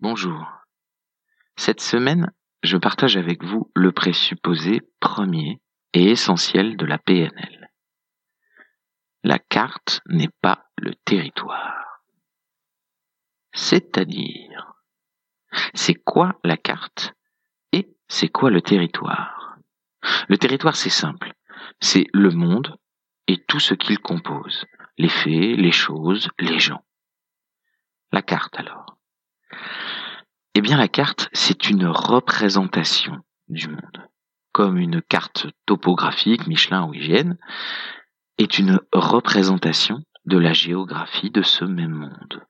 Bonjour. Cette semaine, je partage avec vous le présupposé premier et essentiel de la PNL. La carte n'est pas le territoire. C'est-à-dire, c'est quoi la carte et c'est quoi le territoire? Le territoire, c'est simple. C'est le monde et tout ce qu'il compose. Les faits, les choses, les gens. La carte alors. Eh bien la carte, c'est une représentation du monde. Comme une carte topographique, Michelin ou Hygiène, est une représentation de la géographie de ce même monde.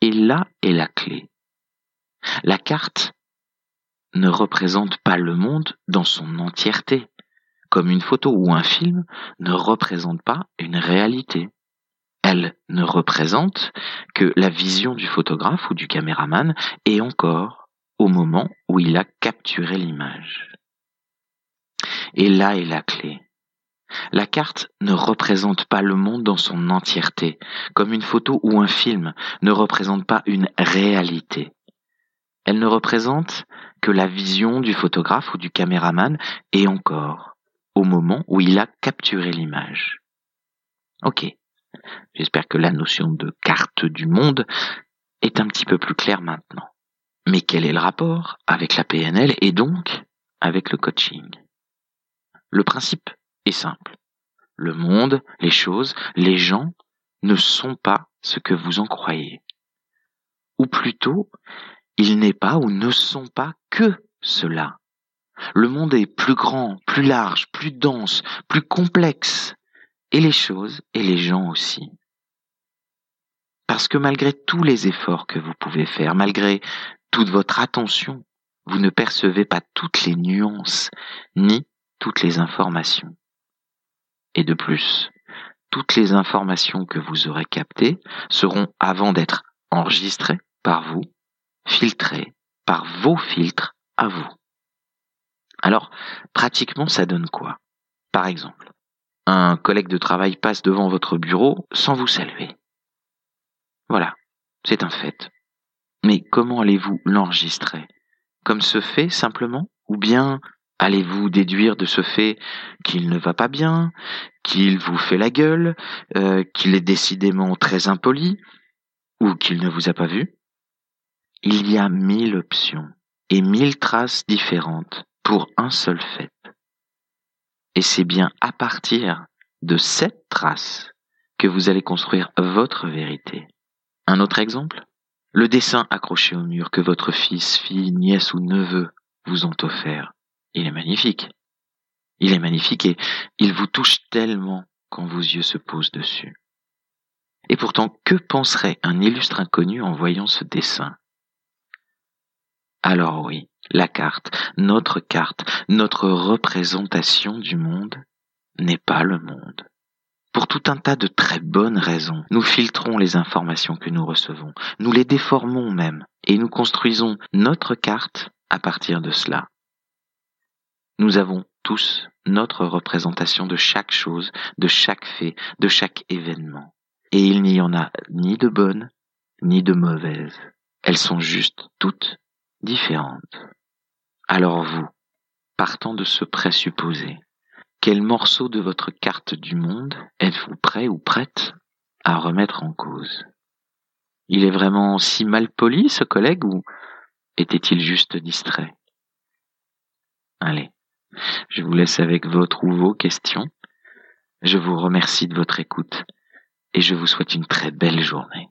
Et là est la clé. La carte ne représente pas le monde dans son entièreté, comme une photo ou un film ne représente pas une réalité. Elle ne représente que la vision du photographe ou du caméraman et encore au moment où il a capturé l'image. Et là est la clé. La carte ne représente pas le monde dans son entièreté, comme une photo ou un film ne représente pas une réalité. Elle ne représente que la vision du photographe ou du caméraman et encore au moment où il a capturé l'image. Ok. J'espère que la notion de carte du monde est un petit peu plus claire maintenant. Mais quel est le rapport avec la PNL et donc avec le coaching? Le principe est simple. Le monde, les choses, les gens ne sont pas ce que vous en croyez. Ou plutôt, il n'est pas ou ne sont pas que cela. Le monde est plus grand, plus large, plus dense, plus complexe et les choses et les gens aussi. Parce que malgré tous les efforts que vous pouvez faire, malgré toute votre attention, vous ne percevez pas toutes les nuances, ni toutes les informations. Et de plus, toutes les informations que vous aurez captées seront, avant d'être enregistrées par vous, filtrées par vos filtres à vous. Alors, pratiquement, ça donne quoi? Par exemple, un collègue de travail passe devant votre bureau sans vous saluer. Voilà, c'est un fait. Mais comment allez-vous l'enregistrer? Comme ce fait simplement? Ou bien allez-vous déduire de ce fait qu'il ne va pas bien, qu'il vous fait la gueule, euh, qu'il est décidément très impoli, ou qu'il ne vous a pas vu? Il y a mille options et mille traces différentes pour un seul fait. Et c'est bien à partir de cette trace que vous allez construire votre vérité. Un autre exemple? Le dessin accroché au mur que votre fils, fille, nièce ou neveu vous ont offert. Il est magnifique. Il est magnifique et il vous touche tellement quand vos yeux se posent dessus. Et pourtant, que penserait un illustre inconnu en voyant ce dessin? Alors oui, la carte, notre carte, notre représentation du monde n'est pas le monde. Pour tout un tas de très bonnes raisons, nous filtrons les informations que nous recevons, nous les déformons même, et nous construisons notre carte à partir de cela. Nous avons tous notre représentation de chaque chose, de chaque fait, de chaque événement. Et il n'y en a ni de bonnes, ni de mauvaises. Elles sont juste toutes différentes. Alors vous, partant de ce présupposé, quel morceau de votre carte du monde êtes-vous prêt ou prête à remettre en cause? Il est vraiment si mal poli, ce collègue, ou était-il juste distrait? Allez, je vous laisse avec votre ou vos questions. Je vous remercie de votre écoute et je vous souhaite une très belle journée.